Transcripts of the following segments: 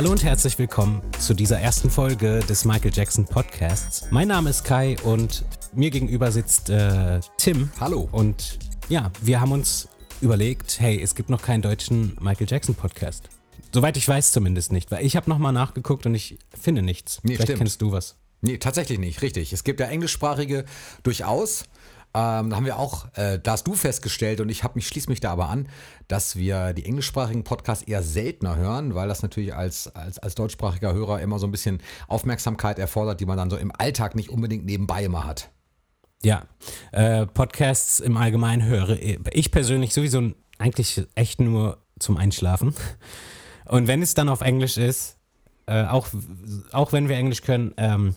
Hallo und herzlich willkommen zu dieser ersten Folge des Michael Jackson Podcasts. Mein Name ist Kai und mir gegenüber sitzt äh, Tim. Hallo. Und ja, wir haben uns überlegt, hey, es gibt noch keinen deutschen Michael Jackson Podcast. Soweit ich weiß zumindest nicht, weil ich habe nochmal nachgeguckt und ich finde nichts. Nee, Vielleicht stimmt. kennst du was. Nee, tatsächlich nicht, richtig. Es gibt ja englischsprachige durchaus. Ähm, da haben wir auch, äh, da hast du festgestellt und ich habe mich schließe mich da aber an, dass wir die englischsprachigen Podcasts eher seltener hören, weil das natürlich als, als, als deutschsprachiger Hörer immer so ein bisschen Aufmerksamkeit erfordert, die man dann so im Alltag nicht unbedingt nebenbei immer hat. Ja, äh, Podcasts im Allgemeinen höre ich persönlich sowieso eigentlich echt nur zum Einschlafen. Und wenn es dann auf Englisch ist, äh, auch, auch wenn wir Englisch können, ähm,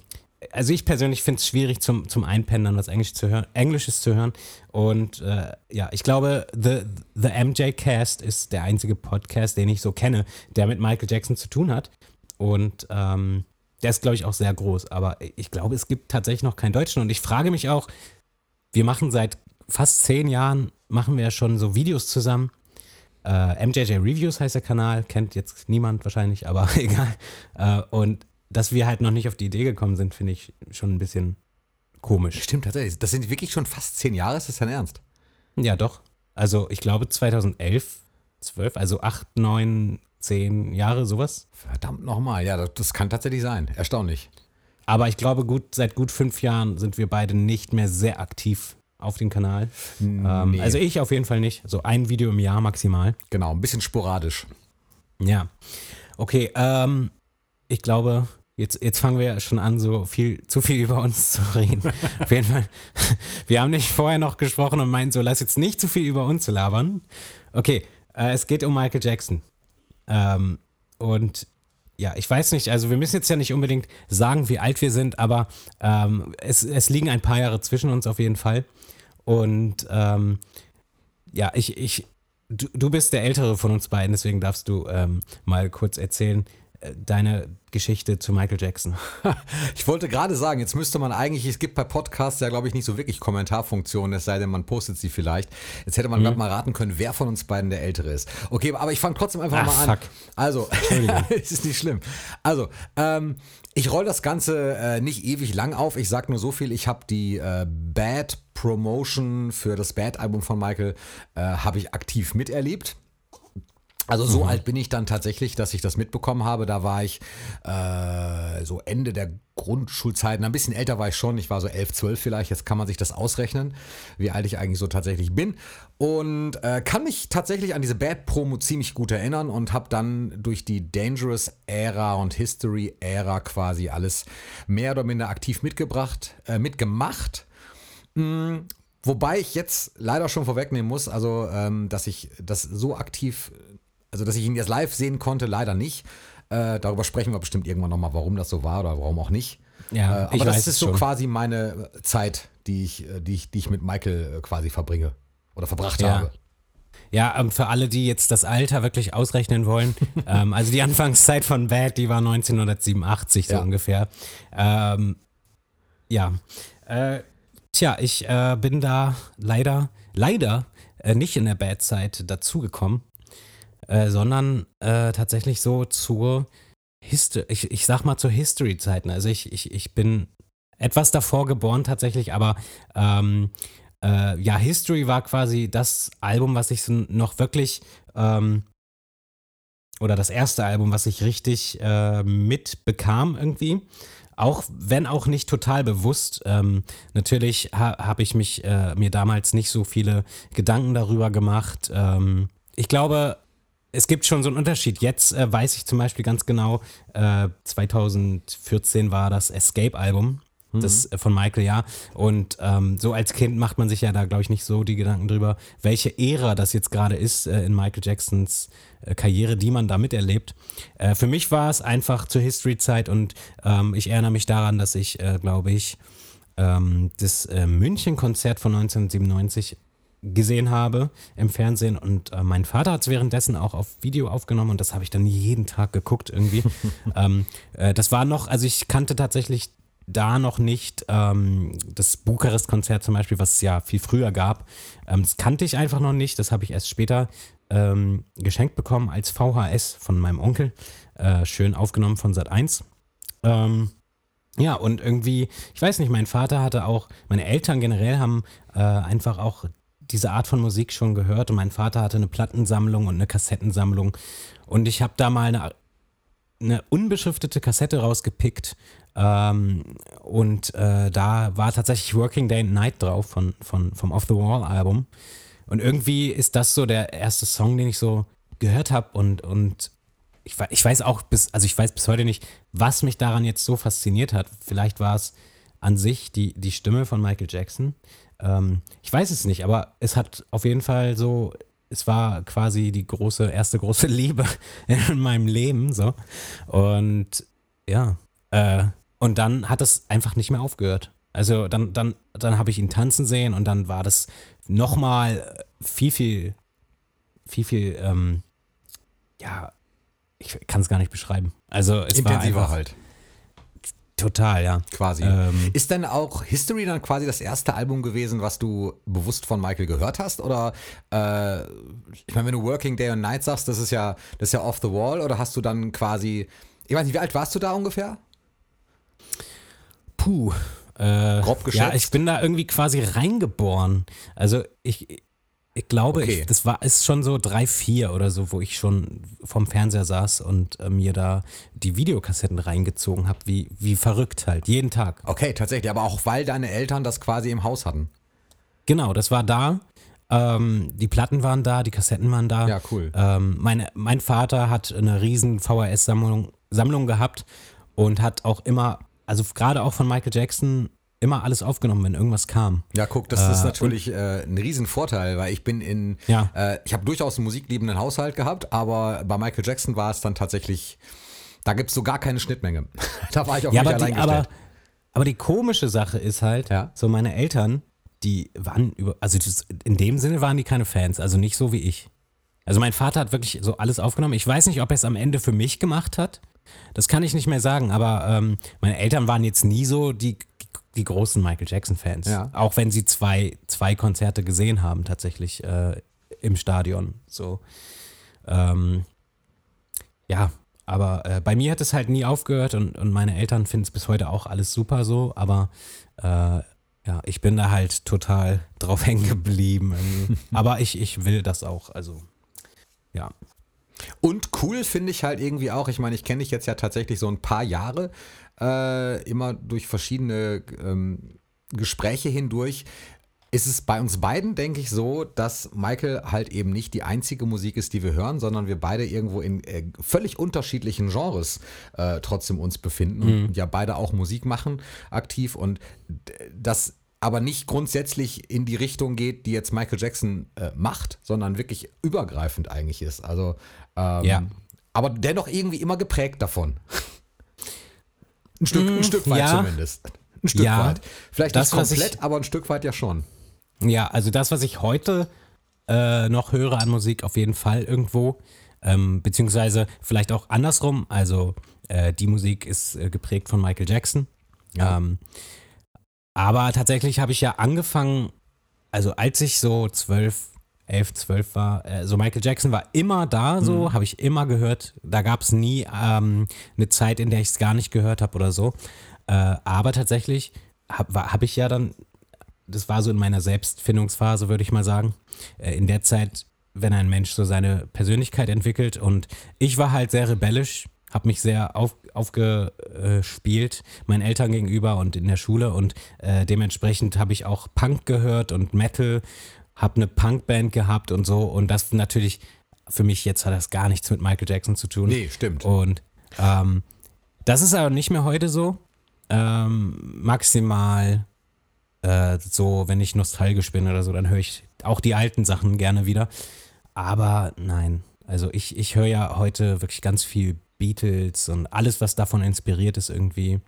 also ich persönlich finde es schwierig zum, zum Einpennen was Englisch zu hören, Englisches zu hören. Und äh, ja, ich glaube, The, The MJ Cast ist der einzige Podcast, den ich so kenne, der mit Michael Jackson zu tun hat. Und ähm, der ist, glaube ich, auch sehr groß. Aber ich glaube, es gibt tatsächlich noch keinen Deutschen. Und ich frage mich auch, wir machen seit fast zehn Jahren, machen wir schon so Videos zusammen. Äh, MJJ Reviews heißt der Kanal, kennt jetzt niemand wahrscheinlich, aber egal. Äh, und dass wir halt noch nicht auf die Idee gekommen sind, finde ich schon ein bisschen komisch. Stimmt tatsächlich. Das sind wirklich schon fast zehn Jahre, ist das dein Ernst? Ja, doch. Also ich glaube 2011, 12, also 8, 9, 10 Jahre, sowas. Verdammt nochmal, ja, das, das kann tatsächlich sein. Erstaunlich. Aber ich glaube, gut, seit gut fünf Jahren sind wir beide nicht mehr sehr aktiv auf dem Kanal. Ähm, Nee. also ich auf jeden Fall nicht. So ein Video im Jahr maximal. Genau, ein bisschen sporadisch. Ja. Okay, ähm, ich glaube, jetzt, jetzt fangen wir schon an, so viel, zu viel über uns zu reden. Auf jeden Fall. Wir haben nicht vorher noch gesprochen und meinten so, lass jetzt nicht zu viel über uns labern. Okay, äh, es geht um Michael Jackson. Ähm, und ja, ich weiß nicht, also wir müssen jetzt ja nicht unbedingt sagen, wie alt wir sind, aber ähm, es, es liegen ein paar Jahre zwischen uns auf jeden Fall. Und ähm, ja, ich, ich, du, du bist der Ältere von uns beiden, deswegen darfst du ähm, mal kurz erzählen, äh, deine Geschichte zu Michael Jackson. Ich wollte gerade sagen, jetzt müsste man eigentlich, es gibt bei Podcasts ja, glaube ich, nicht so wirklich Kommentarfunktionen, es sei denn, man postet sie vielleicht. Jetzt hätte man Mhm. gerade mal raten können, wer von uns beiden der Ältere ist. Okay, aber ich fange trotzdem einfach Ah, mal an. fuck. Also, es ist nicht schlimm. Also, ähm, ich roll das Ganze äh, nicht ewig lang auf. Ich sag nur so viel, ich habe die äh, Bad Promotion für das Bad-Album von Michael, äh, habe ich aktiv miterlebt. Also so alt bin ich dann tatsächlich, dass ich das mitbekommen habe. Da war ich äh, so Ende der Grundschulzeit. Ein bisschen älter war ich schon. Ich war so 11, 12 vielleicht. Jetzt kann man sich das ausrechnen, wie alt ich eigentlich so tatsächlich bin. Und äh, kann mich tatsächlich an diese Bad-Promo ziemlich gut erinnern und habe dann durch die Dangerous-Ära und History-Ära quasi alles mehr oder minder aktiv mitgebracht, äh, mitgemacht. Wobei ich jetzt leider schon vorwegnehmen muss, also ähm, dass ich das so aktiv, also dass ich ihn jetzt live sehen konnte, leider nicht. Äh, darüber sprechen wir bestimmt irgendwann nochmal, warum das so war oder warum auch nicht. Ja, äh, aber das ist so schon. quasi meine Zeit, die ich, äh, die ich, die ich mit Michael äh, quasi verbringe oder verbracht Ja. habe. Ja, ähm, für alle, die jetzt das Alter wirklich ausrechnen wollen, ähm, also die Anfangszeit von Bad, die war 1987 so Ja. ungefähr. Ähm, ja, äh, tja, ich äh, bin da leider, leider äh, nicht in der Bad-Zeit dazugekommen, äh, sondern äh, tatsächlich so zur History, ich, ich sag mal zur History-Zeiten. Also ich, ich, ich bin etwas davor geboren tatsächlich, aber ähm, äh, ja, History war quasi das Album, was ich so noch wirklich ähm, oder das erste Album, was ich richtig äh, mitbekam irgendwie. Auch wenn auch nicht total bewusst. Ähm, natürlich ha habe ich mich äh, mir damals nicht so viele Gedanken darüber gemacht. Ähm, ich glaube, es gibt schon so einen Unterschied. Jetzt äh, weiß ich zum Beispiel ganz genau, äh, 2014 war das Escape-Album. Das äh, von Michael, ja. Und ähm, so als Kind macht man sich ja da, glaube ich, nicht so die Gedanken drüber, welche Ära das jetzt gerade ist äh, in Michael Jacksons äh, Karriere, die man da miterlebt. Für mich war es einfach zur History-Zeit und ähm, ich erinnere mich daran, dass ich, glaube ich, ähm, das München-Konzert von 1997 gesehen habe im Fernsehen und äh, mein Vater hat es währenddessen auch auf Video aufgenommen und das habe ich dann jeden Tag geguckt irgendwie. ähm, äh, das war noch, also ich kannte tatsächlich da noch nicht ähm, das Bukarest-Konzert zum Beispiel, was es ja viel früher gab. Ähm, das kannte ich einfach noch nicht. Das habe ich erst später ähm, geschenkt bekommen als VHS von meinem Onkel. Äh, schön aufgenommen von Sat 1. Ähm, ja, und irgendwie, ich weiß nicht, mein Vater hatte auch, meine Eltern generell haben äh, einfach auch diese Art von Musik schon gehört. Und mein Vater hatte eine Plattensammlung und eine Kassettensammlung. Und ich habe da mal eine, eine unbeschriftete Kassette rausgepickt. Ähm, und äh, da war tatsächlich Working Day and Night drauf von, von, vom Off the Wall Album. Und irgendwie ist das so der erste Song, den ich so gehört habe. Und, und ich, ich weiß auch bis, also ich weiß bis heute nicht, was mich daran jetzt so fasziniert hat. Vielleicht war es an sich die, die Stimme von Michael Jackson. Ähm, ich weiß es nicht, aber es hat auf jeden Fall so, es war quasi die große, erste große Liebe in meinem Leben. So. Und ja, äh, und dann hat es einfach nicht mehr aufgehört. Also dann, dann, dann habe ich ihn tanzen sehen und dann war das nochmal viel, viel, viel, viel, ähm, ja, ich kann es gar nicht beschreiben. Also es Intensiver war einfach, halt. Total, ja. Quasi. Ähm, ist denn auch History dann quasi das erste Album gewesen, was du bewusst von Michael gehört hast? Oder äh, ich meine, wenn du Working Day and Night sagst, das ist ja, das ist ja off the wall, oder hast du dann quasi. Ich weiß nicht, wie alt warst du da ungefähr? Puh. Äh, Grob geschätzt? Ja, ich bin da irgendwie quasi reingeboren. Also ich, ich glaube, Okay. ich, das war ist schon so drei, vier oder so, wo ich schon vorm Fernseher saß und äh, mir da die Videokassetten reingezogen habe, wie, wie verrückt halt, jeden Tag. Okay, tatsächlich, aber auch weil deine Eltern das quasi im Haus hatten. Genau, das war da. Ähm, die Platten waren da, die Kassetten waren da. Ja, cool. Ähm, meine, mein Vater hat eine riesen VHS-Sammlung Sammlung gehabt und hat auch immer, also gerade auch von Michael Jackson, immer alles aufgenommen, wenn irgendwas kam. Ja, guck, das ist natürlich äh, ein Riesenvorteil, weil ich bin in, Ja. äh, ich habe durchaus einen musikliebenden Haushalt gehabt, aber bei Michael Jackson war es dann tatsächlich, da gibt es so gar keine Schnittmenge. da war ich auf Ja, mich aber die, allein aber, gestellt. aber die komische Sache ist halt, Ja. so meine Eltern, die waren über, also in dem Sinne waren die keine Fans, also nicht so wie ich. Also mein Vater hat wirklich so alles aufgenommen. Ich weiß nicht, ob er es am Ende für mich gemacht hat. Das kann ich nicht mehr sagen, aber ähm, meine Eltern waren jetzt nie so die, die großen Michael Jackson-Fans. Ja. Auch wenn sie zwei, zwei Konzerte gesehen haben, tatsächlich äh, im Stadion. So. Ähm, ja, aber äh, bei mir hat es halt nie aufgehört und, und meine Eltern finden es bis heute auch alles super so, aber äh, ja, ich bin da halt total drauf hängen geblieben. aber ich, ich will das auch, also ja. Und cool finde ich halt irgendwie auch, ich meine, ich kenne dich jetzt ja tatsächlich so ein paar Jahre, äh, immer durch verschiedene ähm, Gespräche hindurch. Ist es bei uns beiden, denke ich, so, dass Michael halt eben nicht die einzige Musik ist, die wir hören, sondern wir beide irgendwo in äh, völlig unterschiedlichen Genres äh, trotzdem uns befinden und ja beide auch Musik machen aktiv und das aber nicht grundsätzlich in die Richtung geht, die jetzt Michael Jackson äh, macht, sondern wirklich übergreifend eigentlich ist. Also ähm, Ja. aber dennoch irgendwie immer geprägt davon. Ein Stück, ein Stück weit Mm, ja. zumindest. Ein Stück Ja. weit. Vielleicht Das, nicht was ich- komplett, aber ein Stück weit ja schon. Ja, also das, was ich heute äh, noch höre an Musik, auf jeden Fall irgendwo. Ähm, beziehungsweise vielleicht auch andersrum. Also äh, die Musik ist äh, geprägt von Michael Jackson. Ja. Ähm, aber tatsächlich habe ich ja angefangen, also als ich so zwölf, elf, zwölf war, äh, so Michael Jackson war immer da, so habe ich immer gehört. Da gab es nie ähm, eine Zeit, in der ich es gar nicht gehört habe oder so. Äh, aber tatsächlich habe hab ich ja dann das war so in meiner Selbstfindungsphase, würde ich mal sagen. Äh, In der Zeit, wenn ein Mensch so seine Persönlichkeit entwickelt und ich war halt sehr rebellisch, habe mich sehr auf, aufgespielt meinen Eltern gegenüber und in der Schule und äh, dementsprechend habe ich auch Punk gehört und Metal, habe eine Punkband gehabt und so und das natürlich für mich jetzt hat das gar nichts mit Michael Jackson zu tun. Nee, stimmt. Und ähm, das ist aber nicht mehr heute so. Ähm, maximal äh, so, wenn ich nostalgisch bin oder so, dann höre ich auch die alten Sachen gerne wieder. Aber nein, also ich, ich höre ja heute wirklich ganz viel Beatles und alles, was davon inspiriert ist irgendwie.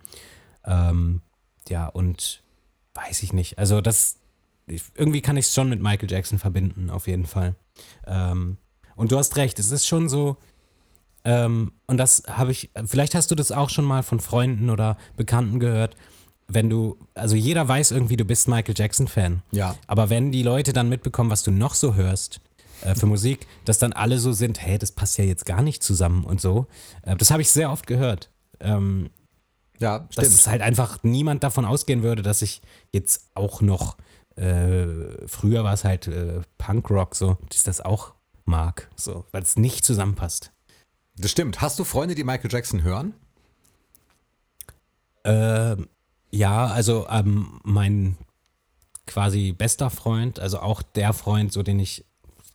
Ähm, ja, und weiß ich nicht. Also das, ich, irgendwie kann ich es schon mit Michael Jackson verbinden, auf jeden Fall. Ähm, und du hast recht, es ist schon so, ähm, und das habe ich, vielleicht hast du das auch schon mal von Freunden oder Bekannten gehört. wenn du, also jeder weiß irgendwie, du bist Michael Jackson-Fan. Ja. Aber wenn die Leute dann mitbekommen, was du noch so hörst äh, für Musik, dass dann alle so sind, hey, das passt ja jetzt gar nicht zusammen und so. Äh, das habe ich sehr oft gehört. Ähm, Ja, dass stimmt. es halt einfach niemand davon ausgehen würde, dass ich jetzt auch noch, äh, früher war es halt äh, Punkrock so, dass das auch mag, so, weil es nicht zusammenpasst. Das stimmt. Hast du Freunde, die Michael Jackson hören? Ähm, ja, also ähm, mein quasi bester Freund, also auch der Freund, so den ich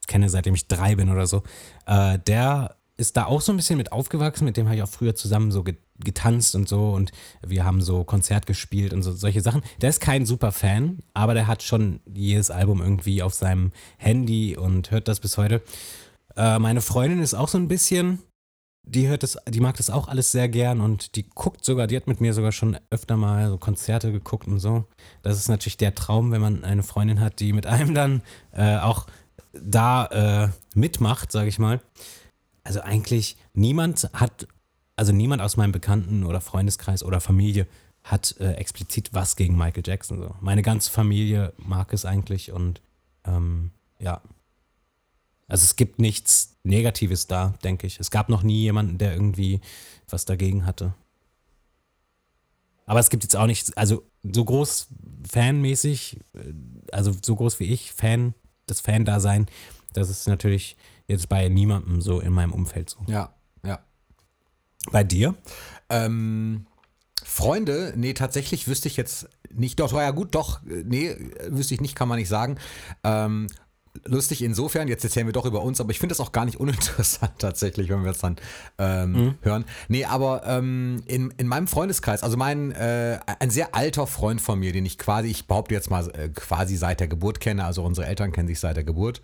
kenne, seitdem ich drei bin oder so, äh, der ist da auch so ein bisschen mit aufgewachsen, mit dem habe ich auch früher zusammen so getanzt und so und wir haben so Konzert gespielt und so solche Sachen. Der ist kein super Fan, aber der hat schon jedes Album irgendwie auf seinem Handy und hört das bis heute. Äh, meine Freundin ist auch so ein bisschen, die hört das, die mag das auch alles sehr gern und die guckt sogar, die hat mit mir sogar schon öfter mal so Konzerte geguckt und so. Das ist natürlich der Traum, wenn man eine Freundin hat, die mit einem dann äh, auch da äh, mitmacht, sage ich mal. Also eigentlich niemand hat, also niemand aus meinem Bekannten- oder Freundeskreis oder Familie hat äh, explizit was gegen Michael Jackson. So. Meine ganze Familie mag es eigentlich und ähm, ja. Also es gibt nichts Negatives da, denke ich. Es gab noch nie jemanden, der irgendwie was dagegen hatte. Aber es gibt jetzt auch nicht, also so groß fanmäßig, äh, also so groß wie ich, Fan, das Fan-Dasein, das ist natürlich jetzt bei niemandem so in meinem Umfeld so. Ja. Bei dir? Ähm, Freunde, nee, tatsächlich wüsste ich jetzt nicht, doch, ja gut, doch, äh, nee, äh, wüsste ich nicht, kann man nicht sagen. Ähm, lustig insofern, jetzt erzählen wir doch über uns, aber ich finde das auch gar nicht uninteressant tatsächlich, wenn wir es dann ähm, hören. Nee, aber ähm, in, in meinem Freundeskreis, also mein, äh, ein sehr alter Freund von mir, den ich quasi, ich behaupte jetzt mal äh, quasi seit der Geburt kenne, also unsere Eltern kennen sich seit der Geburt.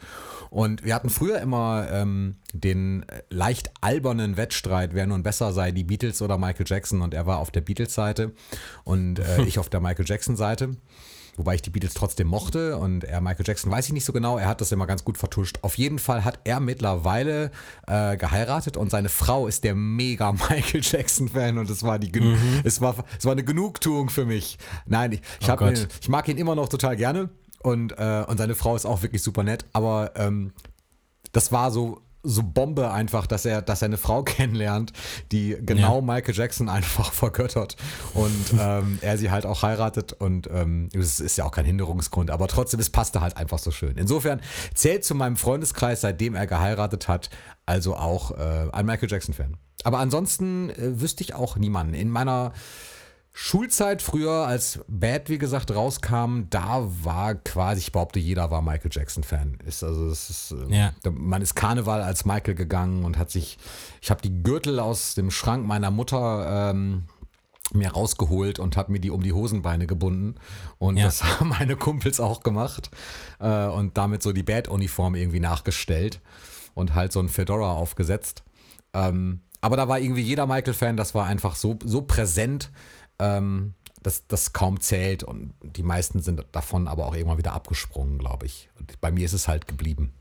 Und wir hatten früher immer ähm, den äh, leicht albernen Wettstreit, wer nun besser sei, die Beatles oder Michael Jackson. Und er war auf der Beatles-Seite und äh, ich auf der Michael Jackson-Seite. Wobei ich die Beatles trotzdem mochte und er Michael Jackson weiß ich nicht so genau, er hat das immer ganz gut vertuscht. Auf jeden Fall hat er mittlerweile äh, geheiratet und seine Frau ist der mega Michael Jackson-Fan und es war die Gen es war, es war eine Genugtuung für mich. Nein, ich, ich, Oh ihn- ich mag ihn immer noch total gerne und, äh, und seine Frau ist auch wirklich super nett, aber ähm, das war so so Bombe einfach, dass er, dass er eine Frau kennenlernt, die genau Ja. Michael Jackson einfach vergöttert und ähm, er sie halt auch heiratet und ähm, es ist ja auch kein Hinderungsgrund, aber trotzdem, es passte halt einfach so schön. Insofern zählt zu meinem Freundeskreis, seitdem er geheiratet hat, also auch äh, ein Michael Jackson-Fan. Aber ansonsten äh, wüsste ich auch niemanden. In meiner Schulzeit früher, als Bad, wie gesagt, rauskam, da war quasi, ich behaupte, jeder war Michael Jackson-Fan. Ist also, es ist, äh, Ja. man ist Karneval als Michael gegangen und hat sich, ich habe die Gürtel aus dem Schrank meiner Mutter ähm, mir rausgeholt und habe mir die um die Hosenbeine gebunden. Und Ja. das haben meine Kumpels auch gemacht äh, und damit so die Bad-Uniform irgendwie nachgestellt und halt so ein Fedora aufgesetzt. Ähm, aber da war irgendwie jeder Michael-Fan, das war einfach so, so präsent, ähm, dass das kaum zählt. Und die meisten sind davon aber auch irgendwann wieder abgesprungen, glaube ich. Und bei mir ist es halt geblieben.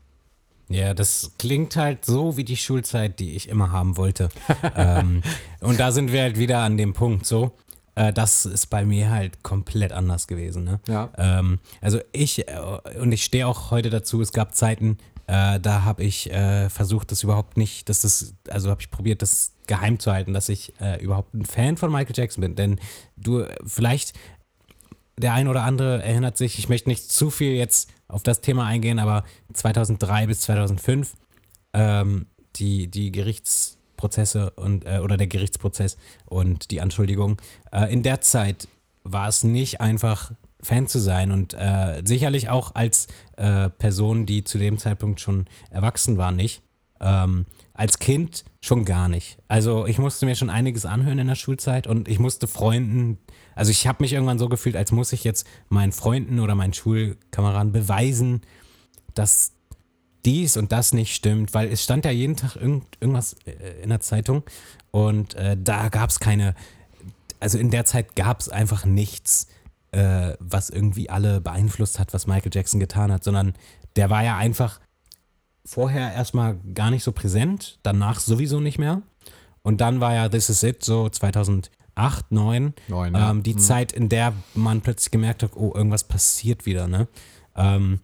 Ja, das klingt halt so wie die Schulzeit, die ich immer haben wollte. ähm, und da sind wir halt wieder an dem Punkt so. Äh, das ist bei mir halt komplett anders gewesen. Ne? Ja. Ähm, also ich, äh, und ich stehe auch heute dazu, es gab Zeiten, äh, da habe ich äh, versucht, das überhaupt nicht, dass das, also habe ich probiert, das geheim zu halten, dass ich äh, überhaupt ein Fan von Michael Jackson bin. Denn du, äh, vielleicht der ein oder andere erinnert sich, ich möchte nicht zu viel jetzt auf das Thema eingehen, aber 2003 bis 2005 ähm, die, die Gerichtsprozesse und äh, oder der Gerichtsprozess und die Anschuldigung. Äh, in der Zeit war es nicht einfach Fan zu sein und äh, sicherlich auch als äh, Person, die zu dem Zeitpunkt schon erwachsen war, nicht. Ähm, als Kind schon gar nicht. Also ich musste mir schon einiges anhören in der Schulzeit und ich musste Freunden, also ich habe mich irgendwann so gefühlt, als muss ich jetzt meinen Freunden oder meinen Schulkameraden beweisen, dass dies und das nicht stimmt, weil es stand ja jeden Tag irgend, irgendwas äh, in der Zeitung und äh, da gab es keine, also in der Zeit gab es einfach nichts, äh, was irgendwie alle beeinflusst hat, was Michael Jackson getan hat, sondern der war ja einfach vorher erstmal gar nicht so präsent, danach sowieso nicht mehr. Und dann war ja This Is It so 2001, 2008, 9. 9 ja. ähm, die Hm. Zeit, in der man plötzlich gemerkt hat, oh, irgendwas passiert wieder, ne? Ähm,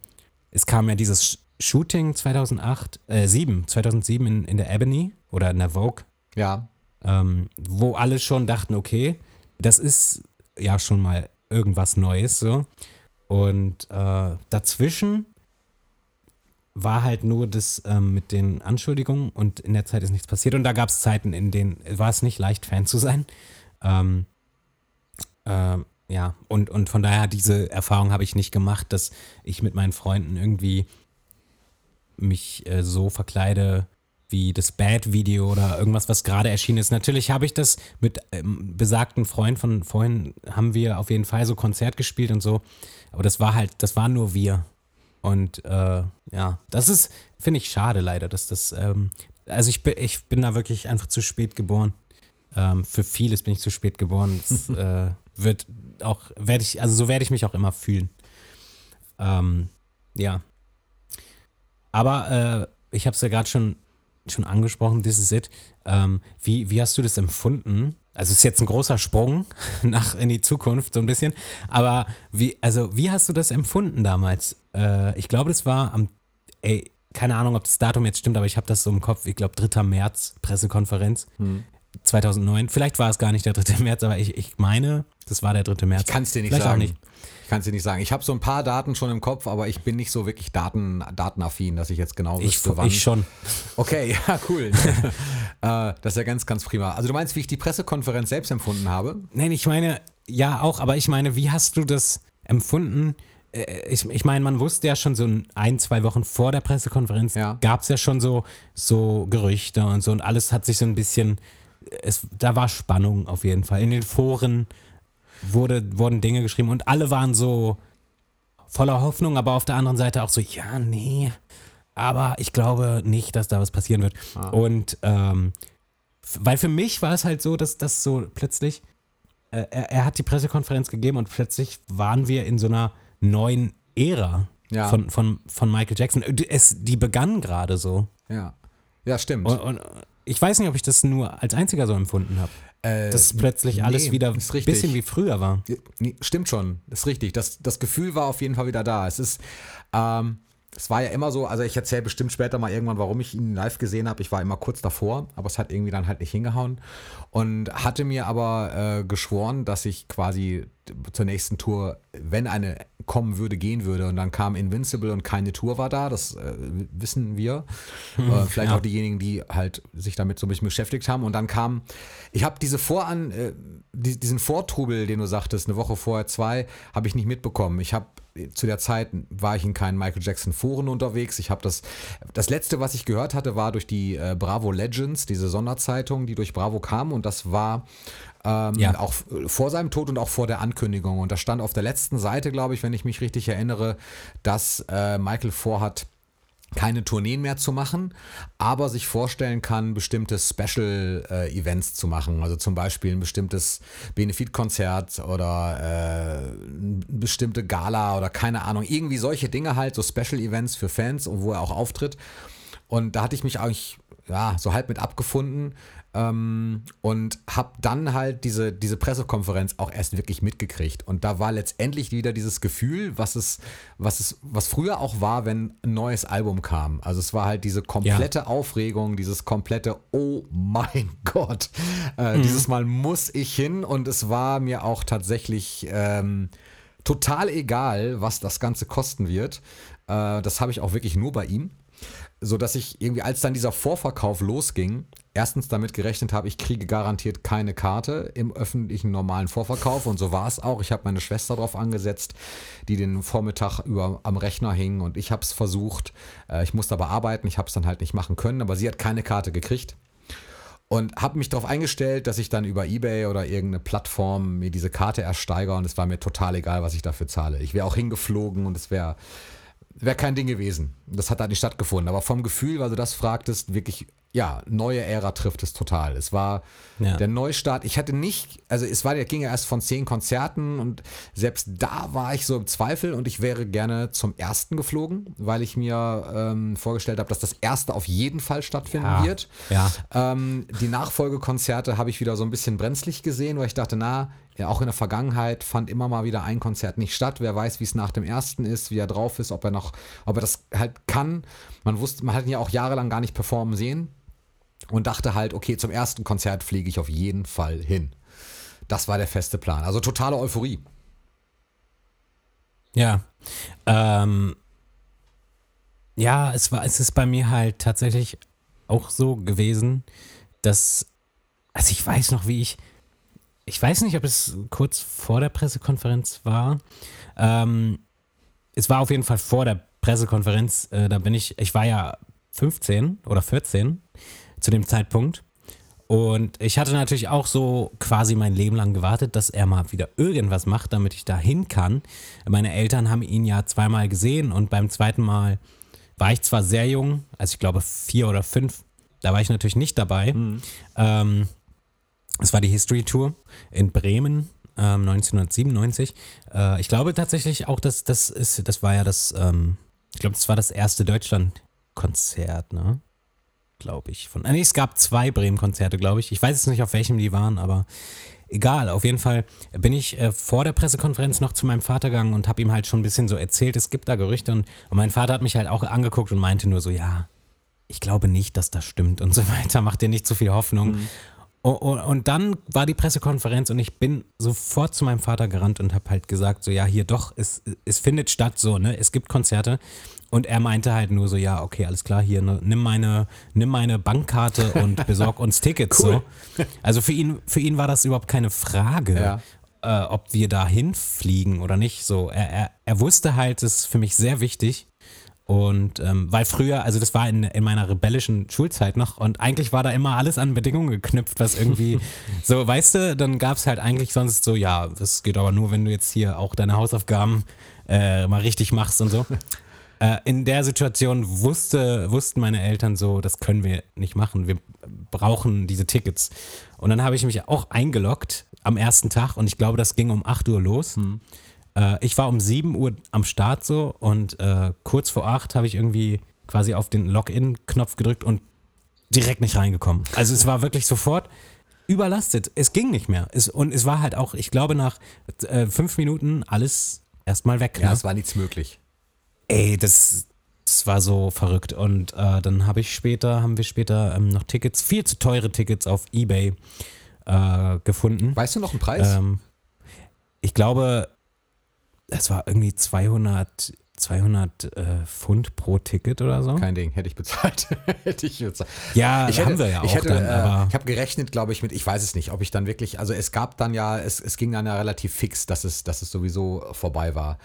es kam ja dieses Sh- Shooting 2008, äh, 7, 2007 in, in der Ebony oder in der Vogue, Ja, ähm, wo alle schon dachten, okay, das ist ja schon mal irgendwas Neues so. Und äh, dazwischen war halt nur das ähm, mit den Anschuldigungen und in der Zeit ist nichts passiert. Und da gab es Zeiten, in denen war es nicht leicht, Fan zu sein. Ähm, ähm, ja, und, und von daher diese Erfahrung habe ich nicht gemacht, dass ich mit meinen Freunden irgendwie mich äh, so verkleide wie das Bad-Video oder irgendwas, was gerade erschienen ist. Natürlich habe ich das mit ähm, besagten Freund von vorhin, haben wir auf jeden Fall so Konzert gespielt und so. Aber das war halt, das waren nur wir. Und äh, ja, das ist, finde ich, schade leider, dass das, ähm, also ich bin, ich bin da wirklich einfach zu spät geboren. Ähm, für vieles bin ich zu spät geboren. Das äh, wird auch, werde ich, also so werde ich mich auch immer fühlen. Ähm, ja. Aber äh, ich habe es ja gerade schon, schon angesprochen, this is it. Ähm, wie, wie hast du das empfunden? Also es ist jetzt ein großer Sprung nach in die Zukunft so ein bisschen, aber wie, also wie hast du das empfunden damals? Äh, ich glaube, das war am, ey, keine Ahnung, ob das Datum jetzt stimmt, aber ich habe das so im Kopf, ich glaube 3. März, Pressekonferenz. 2009. Vielleicht war es gar nicht der 3. März, aber ich, ich meine, das war der 3. März. ich kann es dir nicht Vielleicht sagen. auch nicht. Ich kann es dir nicht sagen. Ich habe so ein paar Daten schon im Kopf, aber ich bin nicht so wirklich Daten, datenaffin, dass ich jetzt genau Ich, wüsste, wann. ich schon. Okay, ja, cool. äh, das ist ja ganz, ganz prima. Also du meinst, wie ich die Pressekonferenz selbst empfunden habe? Nein, ich meine, ja auch, aber ich meine, wie hast du das empfunden? Äh, Ich, ich meine, man wusste ja schon so ein, zwei Wochen vor der Pressekonferenz, Ja. gab es ja schon so, so Gerüchte und so und alles hat sich so ein bisschen, es, da war Spannung auf jeden Fall. In den Foren wurde, wurden Dinge geschrieben und alle waren so voller Hoffnung, aber auf der anderen Seite auch so, ja, nee, aber ich glaube nicht, dass da was passieren wird. Und ähm, weil für mich war es halt so, dass das so plötzlich, äh, er, er hat die Pressekonferenz gegeben und plötzlich waren wir in so einer neuen Ära Ja. von, von, von Michael Jackson. Es, die begann gerade so. Ja. Ja, stimmt. Und, und ich weiß nicht, ob ich das nur als einziger so empfunden habe. Äh, Dass plötzlich alles nee, wieder ein bisschen wie früher war. Nee, Stimmt schon, ist richtig. Das, das Gefühl war auf jeden Fall wieder da. Es ist, ähm, es war ja immer so, also ich erzähle bestimmt später mal irgendwann, warum ich ihn live gesehen habe. Ich war immer kurz davor, aber es hat irgendwie dann halt nicht hingehauen. Und hatte mir aber äh, geschworen, dass ich quasi zur nächsten Tour, wenn eine kommen würde, gehen würde. Und dann kam Invincible und keine Tour war da, das äh, wissen wir. äh, vielleicht ja. auch diejenigen, die halt sich damit so ein bisschen beschäftigt haben. Und dann kam, ich habe diese Voran, äh, die, diesen Vortrubel, den du sagtest, eine Woche vorher, zwei, habe ich nicht mitbekommen. Ich habe zu der Zeit war ich in keinen Michael Jackson Foren unterwegs. Ich habe das, das letzte, was ich gehört hatte, war durch die äh, Bravo Legends, diese Sonderzeitung, die durch Bravo kam. Und das war ähm, Ja. auch f- vor seinem Tod und auch vor der Ankündigung. Und da stand auf der letzten Seite, glaube ich, wenn ich mich richtig erinnere, dass äh, Michael vorhat, keine Tourneen mehr zu machen, aber sich vorstellen kann, bestimmte Special-Events zu machen. Also zum Beispiel ein bestimmtes Benefitkonzert oder äh, bestimmte Gala oder keine Ahnung. Irgendwie solche Dinge halt, so Special-Events für Fans, wo er auch auftritt. Und da hatte ich mich eigentlich ja, so halb mit abgefunden ähm, und habe dann halt diese, diese Pressekonferenz auch erst wirklich mitgekriegt. Und da war letztendlich wieder dieses Gefühl, was es, was es, was früher auch war, wenn ein neues Album kam. Also es war halt diese komplette Aufregung, dieses komplette Oh mein Gott, äh, dieses Mal muss ich hin und es war mir auch tatsächlich ähm, total egal, was das Ganze kosten wird. Äh, das habe ich auch wirklich nur bei ihm so dass ich irgendwie, als dann dieser Vorverkauf losging, erstens damit gerechnet habe, ich kriege garantiert keine Karte im öffentlichen normalen Vorverkauf und so war es auch. Ich habe meine Schwester drauf angesetzt, die den Vormittag über am Rechner hing und ich habe es versucht. Äh, ich musste aber arbeiten, ich habe es dann halt nicht machen können, aber sie hat keine Karte gekriegt und habe mich darauf eingestellt, dass ich dann über eBay oder irgendeine Plattform mir diese Karte ersteigere und es war mir total egal, was ich dafür zahle. Ich wäre auch hingeflogen und es wäre wäre kein Ding gewesen. Das hat da nicht stattgefunden. Aber vom Gefühl, weil du das fragtest, wirklich ja, neue Ära trifft es total. Es war ja. der Neustart. Ich hatte nicht, also es war, der ging ja erst von zehn Konzerten und selbst da war ich so im Zweifel und ich wäre gerne zum ersten geflogen, weil ich mir ähm, vorgestellt habe, dass das erste auf jeden Fall stattfinden ja. wird. Ja. Ähm, die Nachfolgekonzerte habe ich wieder so ein bisschen brenzlig gesehen, weil ich dachte, na, ja, auch in der Vergangenheit fand immer mal wieder ein Konzert nicht statt. Wer weiß, wie es nach dem ersten ist, wie er drauf ist, ob er noch, ob er das halt kann. Man wusste, man hat ihn ja auch jahrelang gar nicht performen sehen und dachte halt, okay, zum ersten Konzert fliege ich auf jeden Fall hin. Das war der feste Plan. Also totale Euphorie. Ja. Ähm, ja, es war, es ist bei mir halt tatsächlich auch so gewesen, dass, also ich weiß noch, wie ich, ich weiß nicht, ob es kurz vor der Pressekonferenz war. Ähm, es war auf jeden Fall vor der Pressekonferenz. Äh, da bin ich, ich war ja 15 oder 14 zu dem Zeitpunkt. Und ich hatte natürlich auch so quasi mein Leben lang gewartet, dass er mal wieder irgendwas macht, damit ich da hin kann. Meine Eltern haben ihn ja zweimal gesehen und beim zweiten Mal war ich zwar sehr jung, also ich glaube vier oder fünf, da war ich natürlich nicht dabei. Mhm. Ähm, es war die History Tour in Bremen. Ähm, 1997. Äh, ich glaube tatsächlich auch, dass das ist, das war ja das, ähm, ich glaube, das war das erste Deutschland-Konzert, ne? Glaube ich. Von, nee, es gab zwei Bremen-Konzerte, glaube ich. Ich weiß jetzt nicht, auf welchem die waren, aber egal. Auf jeden Fall bin ich äh, vor der Pressekonferenz noch zu meinem Vater gegangen und habe ihm halt schon ein bisschen so erzählt, es gibt da Gerüchte. Und, und mein Vater hat mich halt auch angeguckt und meinte nur so, ja, ich glaube nicht, dass das stimmt und so weiter. Mach dir nicht zu viel Hoffnung. Mhm. Und dann war die Pressekonferenz und ich bin sofort zu meinem Vater gerannt und habe halt gesagt, so ja, hier doch, es, es findet statt so, ne? Es gibt Konzerte. Und er meinte halt nur so, ja, okay, alles klar, hier, ne, nimm meine, nimm meine Bankkarte und besorg uns Tickets. cool. so. Also für ihn, für ihn war das überhaupt keine Frage. Ja. Äh, ob wir da hinfliegen oder nicht. So, er, er, er wusste halt, es ist für mich sehr wichtig, und ähm, weil früher, also das war in, in meiner rebellischen Schulzeit noch und eigentlich war da immer alles an Bedingungen geknüpft, was irgendwie so, weißt du, dann gab es halt eigentlich sonst so, ja, das geht aber nur, wenn du jetzt hier auch deine Hausaufgaben äh, mal richtig machst und so. Äh, in der Situation wusste, wussten meine Eltern so, das können wir nicht machen, wir brauchen diese Tickets. Und dann habe ich mich auch eingeloggt am ersten Tag und ich glaube, das ging um 8 Uhr los. Hm. Äh, ich war um 7 Uhr am Start so und äh, kurz vor 8 habe ich irgendwie quasi auf den Login-Knopf gedrückt und direkt nicht reingekommen. Also es war wirklich sofort überlastet. Es ging nicht mehr. Es, und es war halt auch, ich glaube, nach äh, fünf Minuten alles erstmal weg. Ja, ne? es war nichts möglich. Ey, das, das war so verrückt. Und äh, dann habe ich später, haben wir später ähm, noch Tickets, viel zu teure Tickets auf Ebay äh, gefunden. Weißt du noch einen Preis? Ähm, ich glaube, es war irgendwie 200, 200 äh, Pfund pro Ticket oder so. Kein Ding, hätte ich bezahlt. hätte ich bezahlt. Ja, ich hätte, haben wir ja auch ich hätte, dann. Äh, ich habe gerechnet, glaube ich, mit, ich weiß es nicht, ob ich dann wirklich, also es gab dann ja, es, es ging dann ja relativ fix, dass es, dass es sowieso vorbei war.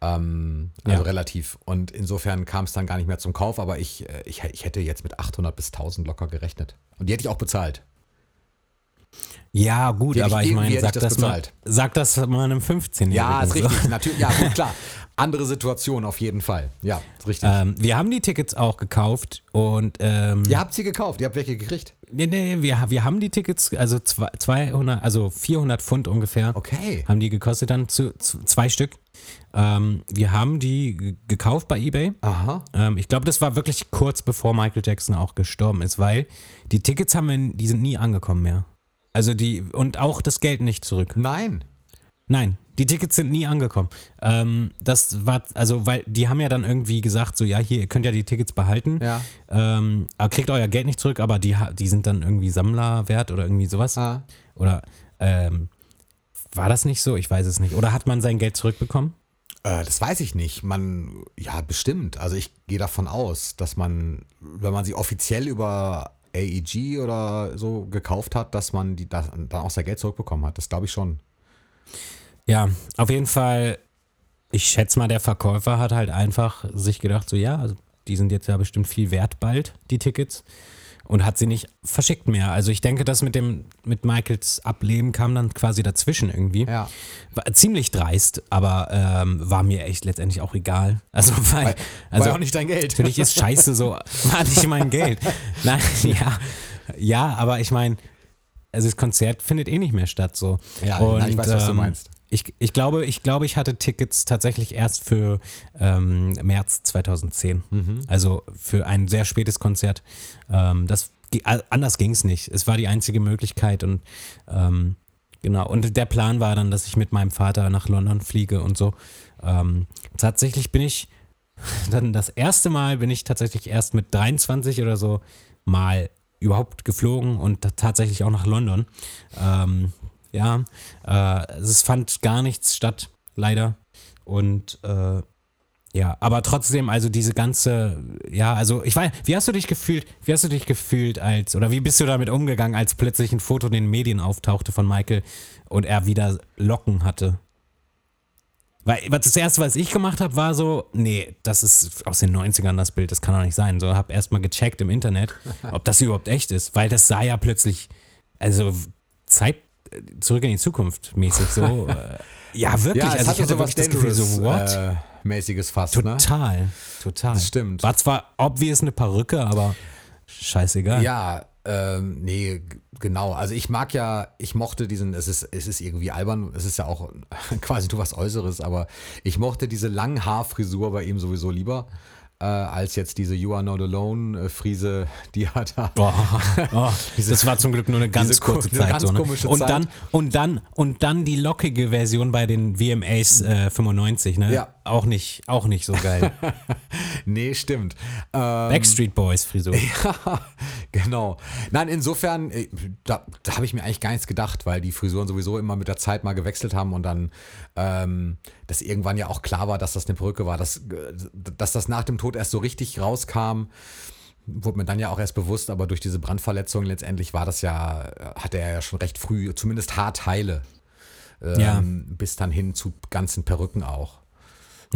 Ähm, also ja. relativ. Und insofern kam es dann gar nicht mehr zum Kauf, aber ich, äh, ich, ich hätte jetzt mit 800 bis 1000 locker gerechnet. Und die hätte ich auch bezahlt. Ja, gut, aber ich meine, sag, das mal, sag das mal einem 15-Jährigen. Ja, ist richtig. So. Natürlich, ja, gut, klar. Andere Situation auf jeden Fall. Ja, ist richtig. Ähm, wir haben die Tickets auch gekauft und. Ähm, ihr habt sie gekauft, ihr habt welche gekriegt? Nee, nee, wir, wir haben die Tickets, also 200, also 400 Pfund ungefähr. Okay. Haben die gekostet dann zu, zu zwei Stück. Ähm, wir haben die gekauft bei eBay. Aha. Ähm, ich glaube, das war wirklich kurz bevor Michael Jackson auch gestorben ist, weil die Tickets haben wir, die sind nie angekommen mehr. Also die, und auch das Geld nicht zurück. Nein. Nein, die Tickets sind nie angekommen. Ähm, das war, also, weil die haben ja dann irgendwie gesagt, so, ja, hier, ihr könnt ja die Tickets behalten. Ja. Ähm, aber kriegt euer Geld nicht zurück, aber die, die sind dann irgendwie Sammlerwert oder irgendwie sowas. Ah. Oder ähm, war das nicht so? Ich weiß es nicht. Oder hat man sein Geld zurückbekommen? Äh, das weiß ich nicht. Man, ja, bestimmt. Also ich gehe davon aus, dass man, wenn man sie offiziell über AEG oder so gekauft hat, dass man die, das, dann auch sein Geld zurückbekommen hat. Das glaube ich schon. Ja, auf jeden Fall, ich schätze mal, der Verkäufer hat halt einfach sich gedacht, so ja, also die sind jetzt ja bestimmt viel wert bald, die Tickets. und hat sie nicht verschickt mehr. Also ich denke, das mit dem, mit Michaels Ableben kam dann quasi dazwischen irgendwie. Ja. War ziemlich dreist, aber ähm, war mir echt letztendlich auch egal. Also, weil, also war auch nicht dein Geld. Natürlich ist scheiße so, war nicht mein Geld. Nein, ja, ja, aber ich meine, also das Konzert findet eh nicht mehr statt so. Ja, nein, ich weiß, was du ähm, meinst. Ich, ich, glaube, ich glaube, ich hatte Tickets tatsächlich erst für ähm, März 2010. Mhm. Also für ein sehr spätes Konzert. Ähm, das, anders ging es nicht. Es war die einzige Möglichkeit und ähm, genau. Und der Plan war dann, dass ich mit meinem Vater nach London fliege und so. Ähm, tatsächlich bin ich dann das erste Mal bin ich tatsächlich erst mit 23 oder so mal überhaupt geflogen und tatsächlich auch nach London. Ähm, ja, äh, es fand gar nichts statt, leider. Und äh, ja, aber trotzdem, also diese ganze, ja, also ich weiß, wie hast du dich gefühlt, wie hast du dich gefühlt als, oder wie bist du damit umgegangen, als plötzlich ein Foto in den Medien auftauchte von Michael und er wieder Locken hatte? Weil das erste, was ich gemacht habe, war so, nee, das ist aus den 90ern das Bild, das kann doch nicht sein. So, habe erstmal gecheckt im Internet, ob das überhaupt echt ist, weil das sah ja plötzlich, also Zeit zurück in die Zukunft mäßig so. äh, ja, wirklich. Ja, es also ich hatte wirklich das Gefühl so, what? Äh, mäßiges fast, ne? total, total. Das stimmt. War zwar obvious eine Perücke, aber scheißegal. Ja, ähm, nee, genau. Also ich mag ja, ich mochte diesen, es ist, es ist irgendwie albern, es ist ja auch quasi nur was Äußeres, aber ich mochte diese langen Haarfrisur bei ihm sowieso lieber. Äh, als jetzt diese You Are Not Alone äh, Frise, die er da. Boah, oh, das war zum Glück nur eine ganz diese kurze Zeit. ganz so, ne? komische und Zeit. dann und dann und dann die lockige Version bei den VMAs äh, 95, ne? Ja. Auch nicht, auch nicht so geil. Nee, stimmt. Ähm, Backstreet Boys Frisur. Ja, genau. Nein, insofern, äh, da, da habe ich mir eigentlich gar nichts gedacht, weil die Frisuren sowieso immer mit der Zeit mal gewechselt haben und dann, ähm, dass irgendwann ja auch klar war, dass das eine Perücke war, dass, äh, dass das nach dem Tod erst so richtig rauskam, wurde mir dann ja auch erst bewusst, aber durch diese Brandverletzung letztendlich war das ja, äh, hatte er ja schon recht früh, zumindest Haarteile, ähm, Ja. bis dann hin zu ganzen Perücken auch.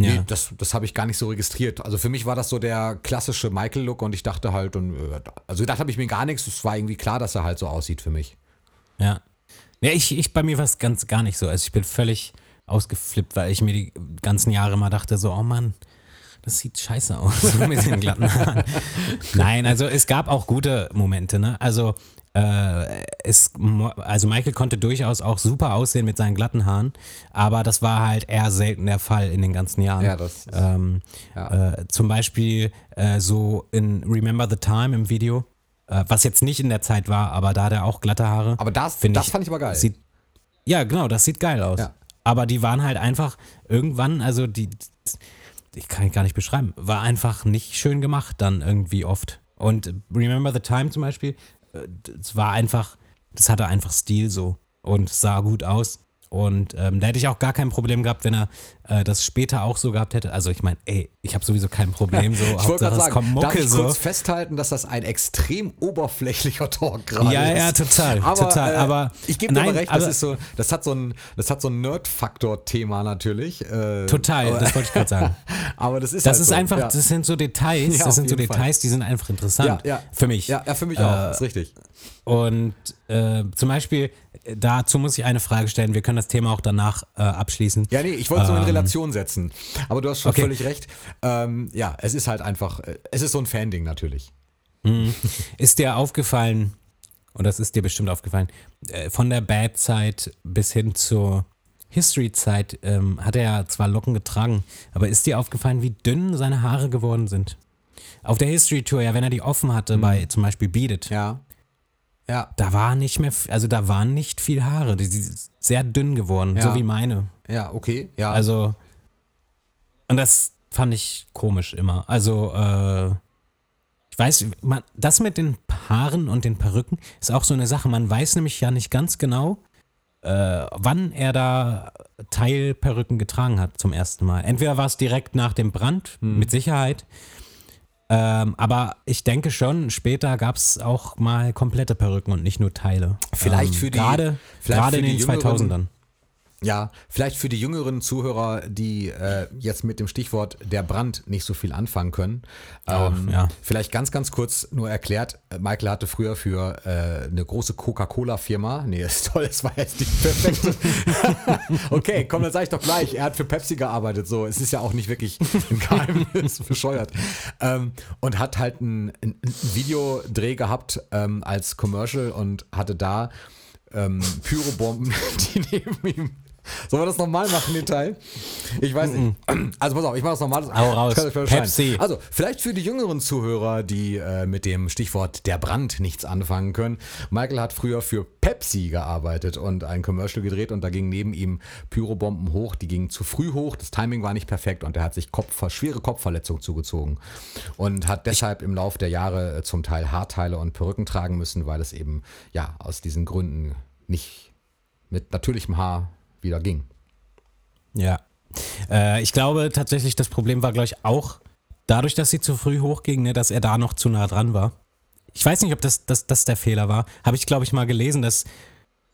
Nee, Ja. das, das habe ich gar nicht so registriert. Also für mich war das so der klassische Michael-Look und ich dachte halt, und, äh, also gedacht habe ich mir gar nichts. Es war irgendwie klar, dass er halt so aussieht für mich. Ja. Ja, ich, ich bei mir war es ganz gar nicht so. Also ich bin völlig ausgeflippt, weil ich mir die ganzen Jahre mal dachte, so, oh Mann, das sieht scheiße aus mit den glatten Haaren. Nein, also es gab auch gute Momente, ne? Also äh, es, also Michael konnte durchaus auch super aussehen mit seinen glatten Haaren, aber das war halt eher selten der Fall in den ganzen Jahren. Ja, das ist- ähm, äh, zum Beispiel äh, so in Remember the Time im Video, äh, was jetzt nicht in der Zeit war, aber da hat er auch glatte Haare. Aber das, das fand ich aber geil. Sieht, ja, genau, das sieht geil aus. Ja. Aber die waren halt einfach irgendwann, also die, ich kann ich gar nicht beschreiben, war einfach nicht schön gemacht dann irgendwie oft. Und Remember the Time zum Beispiel, äh, das war einfach, das hatte einfach Stil so und sah gut aus. Und ähm, da hätte ich auch gar kein Problem gehabt, wenn er äh, das später auch so gehabt hätte. Also ich meine, ey, ich habe sowieso kein Problem so. ich wollte gerade sagen, kommt darf Mucke ich so. kurz festhalten, dass das ein extrem oberflächlicher Talk gerade Ja, ist. ja, total, aber, total, Äh, aber- ich gebe dir aber recht, das ist so, das hat so ein, das hat so ein Nerd-Faktor-Thema natürlich. Äh, Total, aber, das wollte ich gerade sagen. aber das ist Das halt ist so, einfach, ja. das sind so Details, Ja, das sind so jeden Fall. Details, die sind einfach interessant. ja, ja. Für mich. Ja, ja, für mich auch, ist richtig. Und äh, zum Beispiel, äh, dazu muss ich eine Frage stellen. Wir können das Thema auch danach äh, abschließen. Ja, nee, ich wollte es nur in Ähm, Relation setzen. Aber du hast schon okay. völlig recht. Ähm, ja, es ist halt einfach, äh, es ist so ein Fan-Ding natürlich. Ist dir aufgefallen, und das ist dir bestimmt aufgefallen, äh, von der Bad-Zeit bis hin zur History-Zeit ähm, hat er ja zwar Locken getragen, aber ist dir aufgefallen, wie dünn seine Haare geworden sind? Auf der History-Tour, ja, wenn er die offen hatte, bei zum Beispiel Beat It, Mhm. Ja. Ja, da war nicht mehr, also da waren nicht viel Haare, die sind sehr dünn geworden, Ja. so wie meine. ja, okay. Ja, Also, und das fand ich komisch immer. Also, äh, ich weiß, man, das mit den Haaren und den Perücken ist auch so eine Sache. Man weiß nämlich ja nicht ganz genau, äh, wann er da Teilperücken getragen hat zum ersten Mal. Entweder war es direkt nach dem Brand, Hm. mit Sicherheit. Ähm, aber ich denke schon, später gab es auch mal komplette Perücken und nicht nur Teile. Vielleicht ähm, für die- Gerade vielleicht gerade in den Jüngeren- 2000ern. Ja, vielleicht für die jüngeren Zuhörer, die äh, jetzt mit dem Stichwort der Brand nicht so viel anfangen können. Ähm, Oh, ja. Vielleicht ganz, ganz kurz nur erklärt, Michael hatte früher für äh, eine große Coca-Cola-Firma, nee, ist toll, das war jetzt nicht perfekt. okay, komm, dann sag ich doch gleich, er hat für Pepsi gearbeitet, so, es ist ja auch nicht wirklich ein Geheimnis, bescheuert. Ähm, und hat halt einen ein, ein Videodreh gehabt ähm, als Commercial und hatte da ähm, Pyrobomben, die neben ihm. Sollen wir das nochmal machen, den Teil? Ich weiß nicht. Also pass auf, ich mache das nochmal. Hau raus. Pepsi. Also, vielleicht für die jüngeren Zuhörer, die äh, mit dem Stichwort der Brand nichts anfangen können. Michael hat früher für Pepsi gearbeitet und ein Commercial gedreht und da gingen neben ihm Pyrobomben hoch. Die gingen zu früh hoch, das Timing war nicht perfekt und er hat sich Kopf, schwere Kopfverletzungen zugezogen und hat deshalb im Laufe der Jahre äh, zum Teil Haarteile und Perücken tragen müssen, weil es eben ja aus diesen Gründen nicht mit natürlichem Haar wieder ging. Ja. Äh, ich glaube tatsächlich, das Problem war, glaube ich, auch dadurch, dass sie zu früh hochging, ne, dass er da noch zu nah dran war. Ich weiß nicht, ob das, das, das der Fehler war. Habe ich, glaube ich, mal gelesen, dass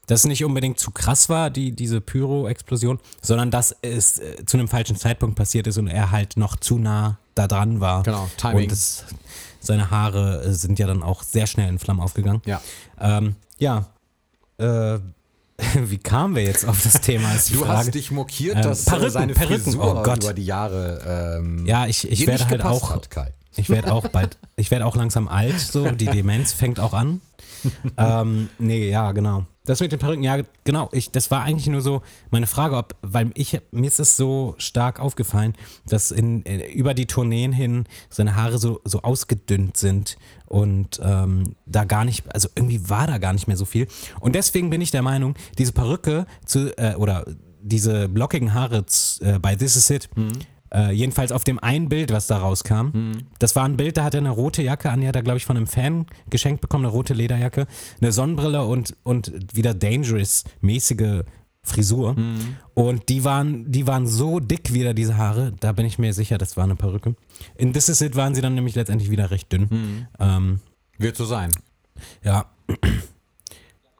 das nicht unbedingt zu krass war, die, diese Pyro-Explosion, sondern dass es äh, zu einem falschen Zeitpunkt passiert ist und er halt noch zu nah da dran war. Genau, Timing. Und es, seine Haare äh, sind ja dann auch sehr schnell in Flammen aufgegangen. Ja. Ähm, ja. Äh, wie kamen wir jetzt auf das Thema? Du Frage. hast dich mokiert, Ähm, dass Perücken, äh, seine Perücken, Frisur oh Gott. über die Jahre ähm, Ja, ich, ich werde halt auch, hat, ich werde auch bald, ich werde auch langsam alt, so, die Demenz fängt auch an. ähm, nee, ja, genau. Das mit den Perücken, ja, genau. Ich, das war eigentlich nur so meine Frage, ob, weil ich, mir ist es so stark aufgefallen, dass in, äh, über die Tourneen hin seine Haare so, so ausgedünnt sind und ähm, da gar nicht, also irgendwie war da gar nicht mehr so viel. Und deswegen bin ich der Meinung, diese Perücke zu, äh, oder diese lockigen Haare äh, bei This Is It, äh, jedenfalls auf dem einen Bild, was da rauskam. Das war ein Bild, da hat er eine rote Jacke an, die hat er, glaube ich, von einem Fan geschenkt bekommen, eine rote Lederjacke, eine Sonnenbrille und, und wieder Dangerous-mäßige Frisur. Und die waren, die waren so dick wieder, diese Haare, da bin ich mir sicher, das war eine Perücke. In This Is It waren sie dann nämlich letztendlich wieder recht dünn. Ähm, Wird so sein. ja.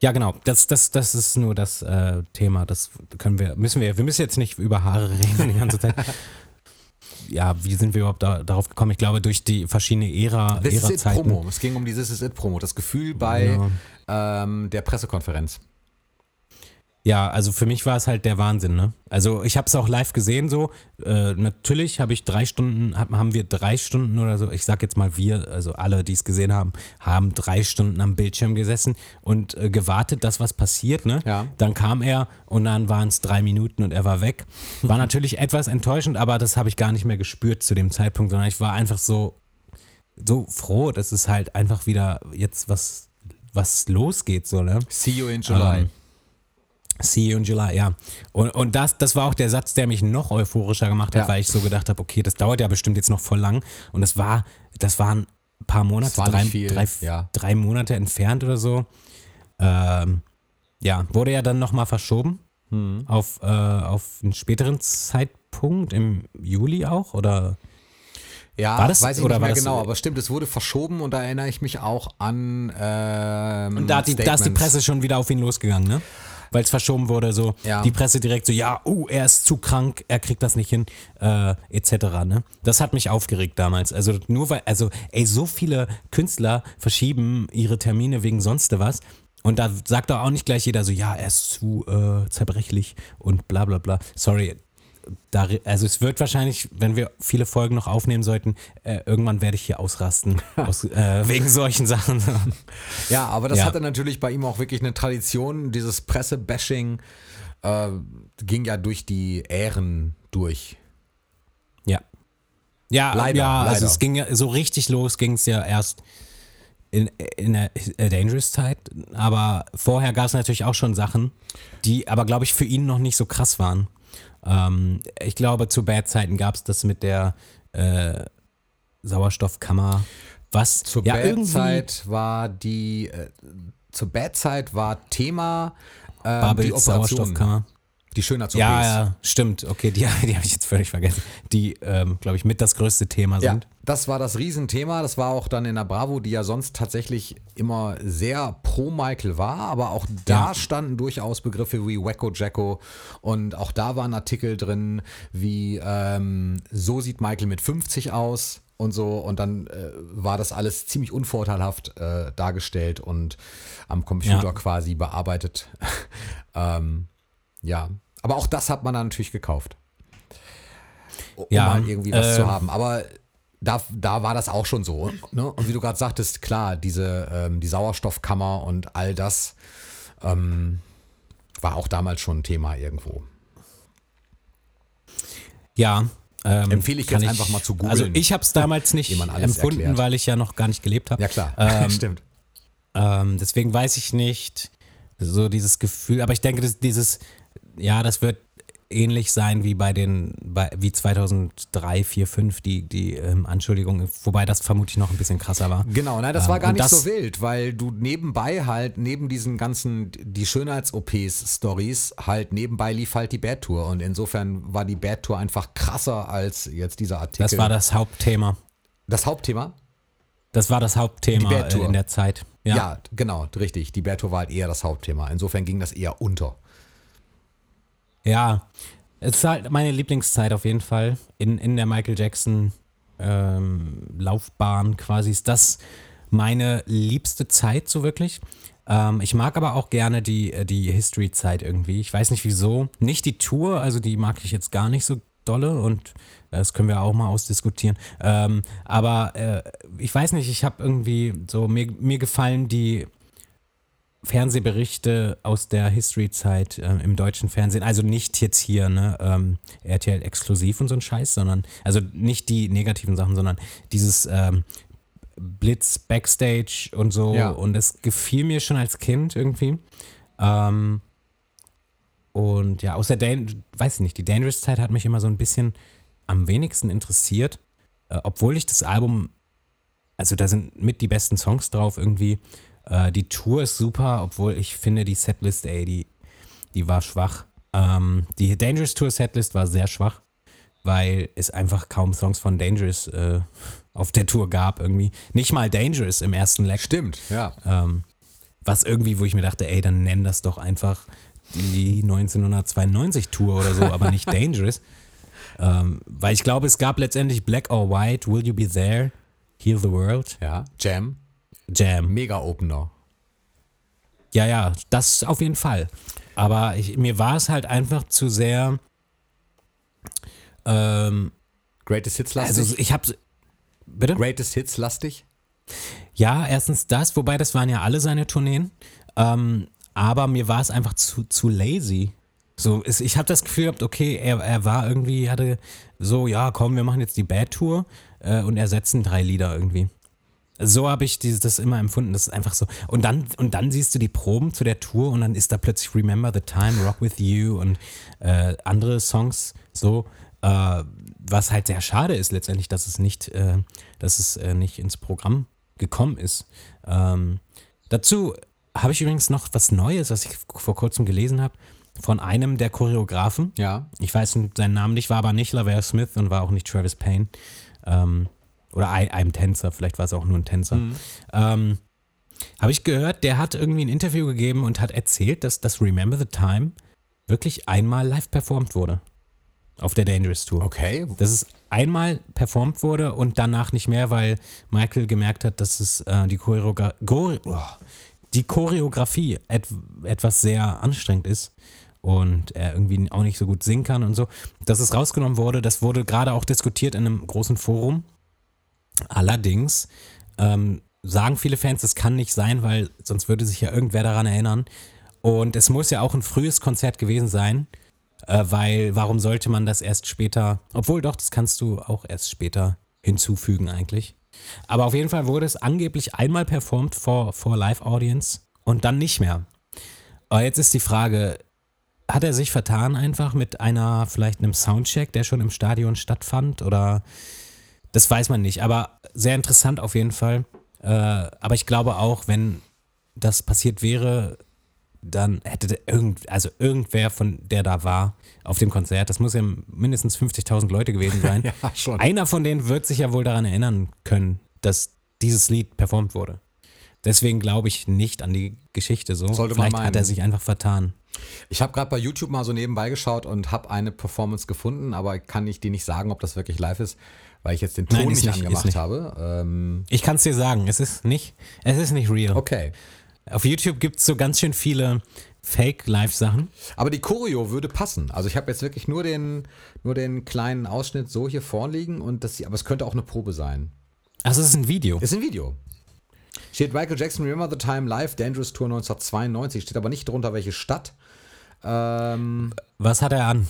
Ja, genau. Das, das, das ist nur das äh, Thema. Das können wir, müssen wir, wir müssen jetzt nicht über Haare reden die ganze Zeit. Ja, wie sind wir überhaupt da, darauf gekommen? Ich glaube, durch die verschiedene Ära, This is it Ära-Zeiten. Promo. Es ging um die This is it Promo. Das Gefühl bei ähm, der Pressekonferenz. Ja, also für mich war es halt der Wahnsinn, ne? Also ich habe es auch live gesehen so. Äh, natürlich habe ich drei Stunden, hab, haben wir drei Stunden oder so, ich sag jetzt mal wir, also alle, die es gesehen haben, haben drei Stunden am Bildschirm gesessen und äh, gewartet, dass was passiert, ne? Ja. Dann kam er und dann waren es drei Minuten und er war weg. War natürlich etwas enttäuschend, aber das habe ich gar nicht mehr gespürt zu dem Zeitpunkt, sondern ich war einfach so, so froh, dass es halt einfach wieder jetzt was, was losgeht, so, ne? See you in July. Ähm, See you in July, ja. Und, und das, das war auch der Satz, der mich noch euphorischer gemacht hat, Ja. weil ich so gedacht habe, okay, das dauert ja bestimmt jetzt noch voll lang. Und das war, das waren ein paar Monate, drei, drei, ja. drei Monate entfernt oder so. Ähm, ja, wurde ja dann nochmal verschoben Mhm. auf, äh, auf einen späteren Zeitpunkt, im Juli auch, oder? Ja, War das- weiß ich oder nicht mehr genau, aber stimmt, es wurde verschoben und da erinnere ich mich auch an ähm, Und da, hat die, da ist die. Presse schon wieder auf ihn losgegangen, ne? Weil es verschoben wurde, so Ja. die Presse direkt so, ja, uh, er ist zu krank, er kriegt das nicht hin, äh, etc. Ne? Das hat mich aufgeregt damals. Also nur weil, also ey, so viele Künstler verschieben ihre Termine wegen sonst was. Und da sagt doch auch nicht gleich jeder so, ja, er ist zu äh, zerbrechlich und bla bla bla. Sorry. Da, also es wird wahrscheinlich, wenn wir viele Folgen noch aufnehmen sollten, äh, irgendwann werde ich hier ausrasten aus, äh, wegen solchen Sachen. Ja, aber das Ja. hatte natürlich bei ihm auch wirklich eine Tradition. Dieses Presse-Bashing äh, ging ja durch die Ähren durch. Ja. Ja, Leider, ja also leider. es ging ja so richtig los, ging es ja erst in, in der A Dangerous Zeit. Aber vorher gab es natürlich auch schon Sachen, die aber, glaube ich, für ihn noch nicht so krass waren. Ähm, ich glaube, zu Bad-Zeiten gab es das mit der äh, Sauerstoffkammer. Was Zur ja, Bad-Zeit war die, äh, zur Bad-Zeit war Thema äh, die. Sauerstoffkammer. Die Schönheits-OPs. Ja, ja, stimmt. Okay, die, die habe ich jetzt völlig vergessen. Die, ähm, glaube ich, mit das größte Thema Ja, sind. Das war das Riesenthema. Das war auch dann in der Bravo, die ja sonst tatsächlich immer sehr pro Michael war, aber auch da Ja. standen durchaus Begriffe wie Wacko Jacko und auch da waren Artikel drin wie ähm, so sieht Michael mit 50 aus und so und dann äh, war das alles ziemlich unvorteilhaft äh, dargestellt und am Computer Ja. quasi bearbeitet. ähm, ja, aber auch das hat man dann natürlich gekauft um Ja, halt irgendwie was äh, zu haben. Aber da, da war das auch schon so. Ne? Und wie du gerade sagtest, klar, diese ähm, die Sauerstoffkammer und all das ähm, war auch damals schon ein Thema irgendwo. Ja. Ähm, Empfehle ich jetzt einfach mal zu googeln. Also ich habe es damals nicht empfunden, erklärt. weil ich ja noch gar nicht gelebt habe. Ja klar, Ähm, stimmt. Ähm, deswegen weiß ich nicht so dieses Gefühl, aber ich denke, dass dieses, ja, das wird ähnlich sein wie bei den, bei, wie 2003, 4, 5, die, die ähm, Anschuldigung, wobei das vermutlich noch ein bisschen krasser war. Genau, nein, das war ähm, gar und nicht das- so wild, weil du nebenbei halt, neben diesen ganzen, die Schönheits-OPs-Stories, halt nebenbei lief halt die Bad Tour. Und insofern war die Bad Tour einfach krasser als jetzt dieser Artikel. Das war das Hauptthema. das Hauptthema? Das war das Hauptthema äh, in der Zeit. Ja. Ja. genau, richtig. Die Bad Tour war halt eher das Hauptthema. Insofern ging das eher unter. Ja, es ist halt meine Lieblingszeit auf jeden Fall. In, in der Michael Jackson ähm, Laufbahn quasi ist das meine liebste Zeit so wirklich. Ähm, ich mag aber auch gerne die, äh, die History-Zeit irgendwie. Ich weiß nicht wieso. Nicht die Tour, also die mag ich jetzt gar nicht so dolle und das können wir auch mal ausdiskutieren. Ähm, aber äh, ich weiß nicht, ich habe irgendwie so, mir, mir gefallen die Fernsehberichte aus der History-Zeit äh, im deutschen Fernsehen, also nicht jetzt hier, ne, ähm, RTL exklusiv und so ein Scheiß, sondern, also nicht die negativen Sachen, sondern dieses ähm, Blitz Backstage und so Ja. und das gefiel mir schon als Kind irgendwie. Ähm, und ja, aus der, Dan weiß ich nicht, die Dangerous-Zeit hat mich immer so ein bisschen am wenigsten interessiert, äh, obwohl ich das Album, also da sind mit die besten Songs drauf irgendwie. Äh, die Tour ist super, obwohl ich finde, die Setlist, ey, die, die war schwach. Ähm, die Dangerous Tour Setlist war sehr schwach, weil es einfach kaum Songs von Dangerous äh, auf der Tour gab irgendwie. Nicht mal Dangerous im ersten Leg. Stimmt, ja. Ähm, was irgendwie, wo ich mir dachte, ey, dann nenn das doch einfach die 1992 Tour oder so, aber nicht Dangerous. Ähm, weil ich glaube, es gab letztendlich Black or White, Will You Be There, Heal the World, Ja. Jam, Jam. mega Opener. Ja, ja, das auf jeden Fall. Aber ich, mir war es halt einfach zu sehr. Ähm, Greatest Hits lastig. also ich habe bitte. Greatest Hits lastig. Ja, erstens das, wobei das waren ja alle seine Tourneen. Ähm, aber mir war es einfach zu, zu lazy. So, es, ich habe das Gefühl gehabt, okay, er, er war irgendwie, hatte so, ja, komm, wir machen jetzt die Bad Tour äh, und ersetzen drei Lieder irgendwie. So habe ich dieses, das immer empfunden. Das ist einfach so. Und dann, und dann siehst du die Proben zu der Tour und dann ist da plötzlich Remember the Time, Rock with You und äh, andere Songs so. Äh, was halt sehr schade ist letztendlich, dass es nicht, äh, dass es äh, nicht ins Programm gekommen ist. Ähm, dazu habe ich übrigens noch was Neues, was ich vor kurzem gelesen habe, von einem der Choreografen. Ja. Ich weiß seinen Namen nicht, war aber nicht Laverne Smith und war auch nicht Travis Payne. Ähm, oder ein, einem Tänzer, vielleicht war es auch nur ein Tänzer. Ähm, Habe ich gehört, der hat irgendwie ein Interview gegeben und hat erzählt, dass das Remember the Time wirklich einmal live performt wurde. Auf der Dangerous Tour. Okay. Dass es einmal performt wurde und danach nicht mehr, weil Michael gemerkt hat, dass es äh, die, Choreogra Chore- oh, die Choreografie et etwas sehr anstrengend ist und er irgendwie auch nicht so gut singen kann und so. Dass es rausgenommen wurde, das wurde gerade auch diskutiert in einem großen Forum. Allerdings ähm, sagen viele Fans, das kann nicht sein, weil sonst würde sich ja irgendwer daran erinnern. Und es muss ja auch ein frühes Konzert gewesen sein, äh, weil warum sollte man das erst später, obwohl doch, das kannst du auch erst später hinzufügen eigentlich. Aber auf jeden Fall wurde es angeblich einmal performt vor, vor Live-Audience und dann nicht mehr. Aber jetzt ist die Frage, hat er sich vertan einfach mit einer, vielleicht einem Soundcheck, der schon im Stadion stattfand oder das weiß man nicht, aber sehr interessant auf jeden Fall. Äh, aber ich glaube auch, wenn das passiert wäre, dann hätte irgend, also irgendwer von der da war auf dem Konzert, das muss ja mindestens 50.000 Leute gewesen sein. Ja. Einer von denen wird sich ja wohl daran erinnern können, dass dieses Lied performt wurde. Deswegen glaube ich nicht an die Geschichte so. Sollte man Vielleicht hat er meinen. sich einfach vertan. Ich habe gerade bei YouTube mal so nebenbei geschaut und habe eine Performance gefunden, aber kann ich dir nicht sagen, ob das wirklich live ist, weil ich jetzt den Ton Nein, nicht, nicht, angemacht nicht. habe. Ähm, Ich kann es dir sagen, es ist nicht, es ist nicht real. okay. Auf YouTube gibt es so ganz schön viele Fake-Live-Sachen. Aber die Choreo würde passen. Also ich habe jetzt wirklich nur den, nur den kleinen Ausschnitt so hier vorliegen und das, aber es könnte auch eine Probe sein. Also es ist ein Video. Ist ein Video. Steht Michael Jackson Remember the Time Live Dangerous Tour 1992. Steht aber nicht drunter, welche Stadt. Ähm, Was hat er an?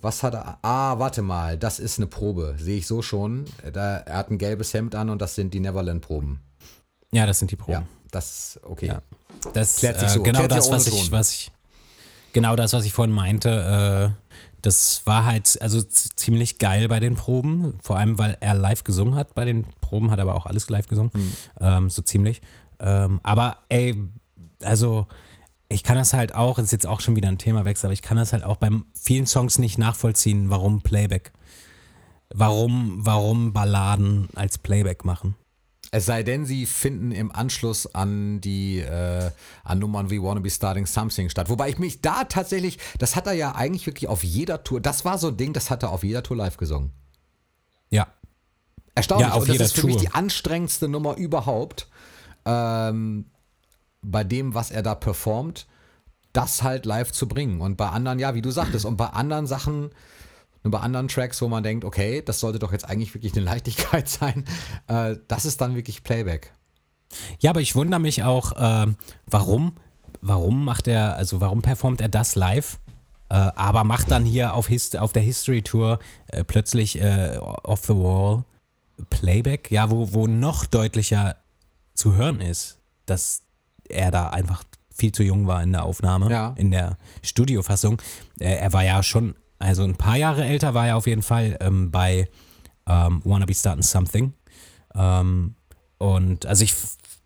was hat er? Ah, warte mal. Das ist eine Probe. Sehe ich so schon. Da, er hat ein gelbes Hemd an und das sind die Neverland-Proben. Ja, das sind die Proben. Ja, das okay. Ja. Das Klärt sich äh, so. genau Klärt das, was ich, Ton. was ich, genau das, was ich vorhin meinte. Äh, das war halt also ziemlich geil bei den Proben, vor allem weil er live gesungen hat. Bei den Proben hat er aber auch alles live gesungen, Hm. ähm, so ziemlich. Ähm, aber ey, also ich kann das halt auch, ist jetzt auch schon wieder ein Themawechsel, aber ich kann das halt auch bei vielen Songs nicht nachvollziehen, warum Playback. Warum, warum Balladen als Playback machen. Es sei denn, sie finden im Anschluss an die äh, an Nummern wie Wanna Be Starting Something statt. Wobei ich mich da tatsächlich, das hat er ja eigentlich wirklich auf jeder Tour, das war so ein Ding, das hat er auf jeder Tour live gesungen. Erstaunlich. Ja, auf Und das ist für mich Tour. die anstrengendste Nummer überhaupt. Ähm, bei dem, was er da performt, das halt live zu bringen. Und bei anderen, ja, wie du sagtest, und bei anderen Sachen, und bei anderen Tracks, wo man denkt, okay, das sollte doch jetzt eigentlich wirklich eine Leichtigkeit sein, äh, das ist dann wirklich Playback. Ja, aber ich wundere mich auch, äh, warum, warum macht er, also warum performt er das live, äh, aber macht dann hier auf, Hist auf der History Tour äh, plötzlich äh, Off the Wall Playback, ja, wo, wo noch deutlicher zu hören ist, dass er da einfach viel zu jung war in der Aufnahme, Ja. in der Studiofassung. Er war ja schon, also ein paar Jahre älter war er auf jeden Fall ähm, bei ähm, Wanna Be Starting Something. Ähm, und also ich,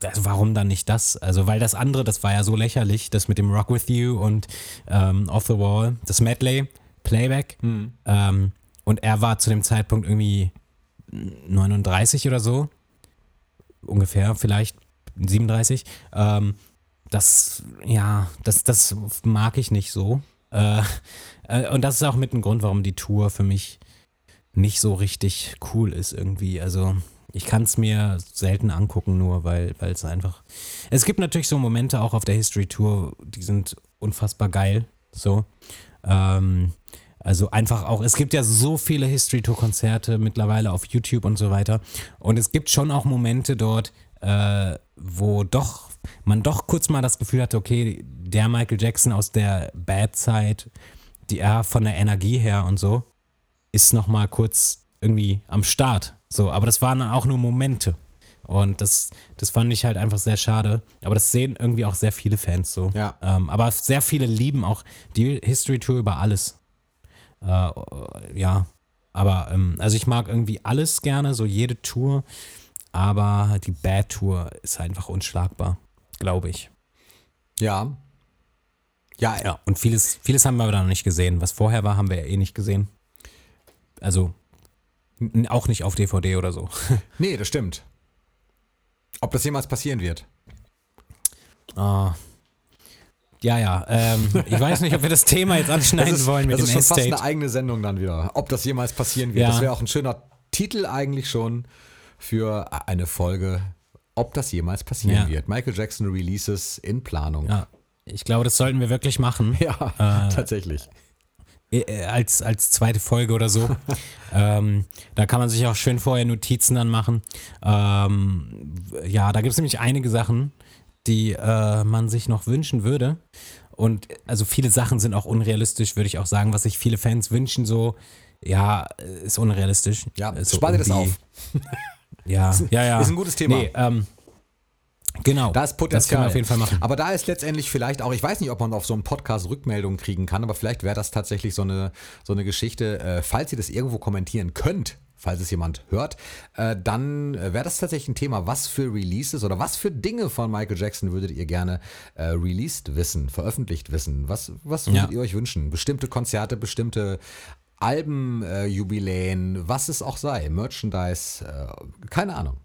also warum dann nicht das? Also weil das andere, das war ja so lächerlich, das mit dem Rock With You und ähm, Off the Wall, das Medley, Playback. Ähm, und er war zu dem Zeitpunkt irgendwie 39 oder so, ungefähr, vielleicht 37. Ähm, das, ja, das, das mag ich nicht so. Äh, äh, und das ist auch mit ein Grund, warum die Tour für mich nicht so richtig cool ist irgendwie. Also ich kann es mir selten angucken, nur weil weil es einfach. Es gibt natürlich so Momente auch auf der History Tour, die sind unfassbar geil. So. Ähm, also einfach auch, es gibt ja so viele History Tour Konzerte mittlerweile auf YouTube und so weiter. Und es gibt schon auch Momente dort, äh, wo doch man doch kurz mal das Gefühl hatte, okay, der Michael Jackson aus der Bad-Zeit, die er von der Energie her und so, ist noch mal kurz irgendwie am Start. So, aber das waren auch nur Momente. Und das, das fand ich halt einfach sehr schade. Aber das sehen irgendwie auch sehr viele Fans so. Ja. Ähm, aber sehr viele lieben auch die History Tour über alles. Äh, ja. Aber, ähm, also ich mag irgendwie alles gerne, so jede Tour. Aber die Bad Tour ist einfach unschlagbar, glaube ich. Ja. Ja, Ja. Und vieles, vieles haben wir aber noch nicht gesehen. Was vorher war, haben wir ja eh nicht gesehen. Also auch nicht auf DVD oder so. nee, das stimmt. Ob das jemals passieren wird. Ah. Ja, ja. Ähm, ich weiß nicht, ob wir das Thema jetzt anschneiden das ist, wollen mit das dem ist schon fast eine eigene Sendung dann wieder. Ob das jemals passieren wird. Ja. Das wäre auch ein schöner Titel eigentlich schon für eine Folge, ob das jemals passieren Ja. wird. Michael Jackson Releases in Planung. Ja. Ich glaube, das sollten wir wirklich machen. Ja, Äh, tatsächlich. äh, als, als zweite Folge oder so. ähm, da kann man sich auch schön vorher Notizen dann machen. Ähm, ja, da gibt es nämlich einige Sachen, die äh, man sich noch wünschen würde. Und also viele Sachen sind auch unrealistisch, würde ich auch sagen, was sich viele Fans wünschen, so, ja, ist unrealistisch. Ja, so spar dir das auf. Ja, ja, ja. ist ein gutes Thema. Nee, ähm, Genau. Da ist Potenzial. Das können wir auf jeden Fall machen. Aber da ist letztendlich vielleicht auch, ich weiß nicht, ob man auf so einem Podcast Rückmeldungen kriegen kann, aber vielleicht wäre das tatsächlich so eine, so eine Geschichte, äh, falls ihr das irgendwo kommentieren könnt, falls es jemand hört, äh, dann äh, wäre das tatsächlich ein Thema, was für Releases oder was für Dinge von Michael Jackson würdet ihr gerne äh, released wissen, veröffentlicht wissen? Was, was würdet Ja. ihr euch wünschen? Bestimmte Konzerte, bestimmte Albenjubiläen, was es auch sei, Merchandise, äh, keine Ahnung.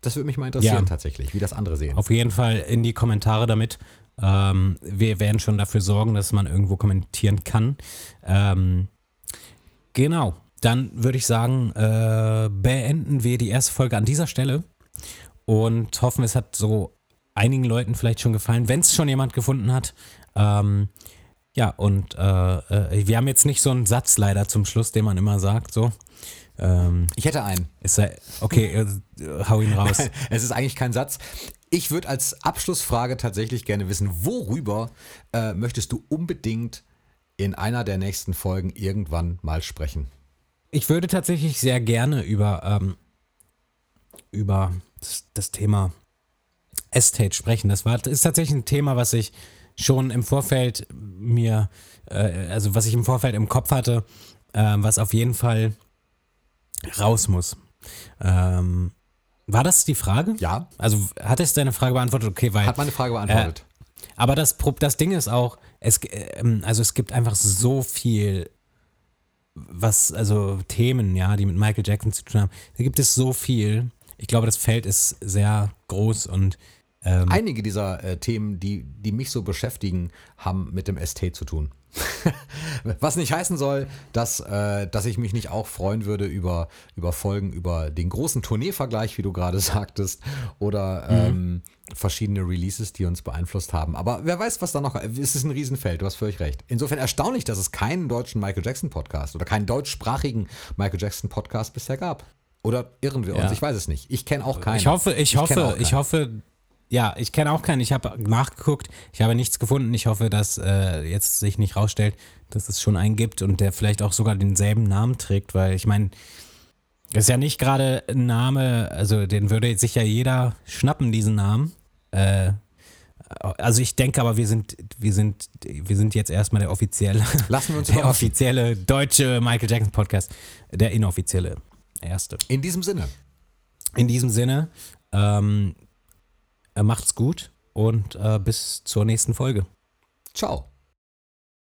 Das würde mich mal interessieren Ja. tatsächlich, wie das andere sehen. Auf jeden Fall in die Kommentare damit. Ähm, wir werden schon dafür sorgen, dass man irgendwo kommentieren kann. Ähm, genau. Dann würde ich sagen, äh, beenden wir die erste Folge an dieser Stelle und hoffen, es hat so einigen Leuten vielleicht schon gefallen, wenn es schon jemand gefunden hat. Ähm, ja, und äh, äh, wir haben jetzt nicht so einen Satz leider zum Schluss, den man immer sagt. So. Ähm, Ich hätte einen. ist er, okay, äh, hau ihn raus. Es ist eigentlich kein Satz. Ich würde als Abschlussfrage tatsächlich gerne wissen, worüber äh, möchtest du unbedingt in einer der nächsten Folgen irgendwann mal sprechen? Ich würde tatsächlich sehr gerne über, ähm, über das, das Thema Estate sprechen. Das war, das ist tatsächlich ein Thema, was ich schon im Vorfeld mir, äh, also was ich im Vorfeld im Kopf hatte, ähm, was auf jeden Fall raus muss. Ähm, war das die Frage? Ja, Also hat es deine Frage beantwortet? Okay, weil. hat meine Frage beantwortet. Aber das, das Ding ist auch, es, ähm, also es gibt einfach so viel, was, also Themen, ja, die mit Michael Jackson zu tun haben. Da gibt es so viel. Ich glaube, das Feld ist sehr groß und ähm, Einige dieser äh, Themen, die, die mich so beschäftigen, haben mit dem Estate zu tun. Was nicht heißen soll, dass, äh, dass ich mich nicht auch freuen würde über, über Folgen, über den großen Tourneevergleich, wie du gerade sagtest, oder ähm, verschiedene Releases, die uns beeinflusst haben. Aber wer weiß, was da noch. Es ist ein Riesenfeld, du hast völlig recht. Insofern erstaunlich, dass es keinen deutschen Michael Jackson Podcast oder keinen deutschsprachigen Michael Jackson Podcast bisher gab. Oder irren wir uns? Ja. Ich weiß es nicht. Ich kenne auch keinen. ich hoffe, ich, kenn hoffe, ich hoffe, ja, ich kenne auch keinen. Ich habe nachgeguckt, ich habe nichts gefunden. Ich hoffe, dass äh, jetzt sich nicht rausstellt, dass es schon einen gibt und der vielleicht auch sogar denselben Namen trägt, weil ich meine, ist ja nicht gerade ein Name, also den würde sich ja jeder schnappen, diesen Namen. Äh, also ich denke aber, wir sind, wir sind, wir sind jetzt erstmal der offizielle, Lassen wir uns der offizielle deutsche Michael Jackson Podcast, der inoffizielle erste. In diesem Sinne. In diesem Sinne, ähm, äh, macht's gut und äh, bis zur nächsten Folge. Ciao.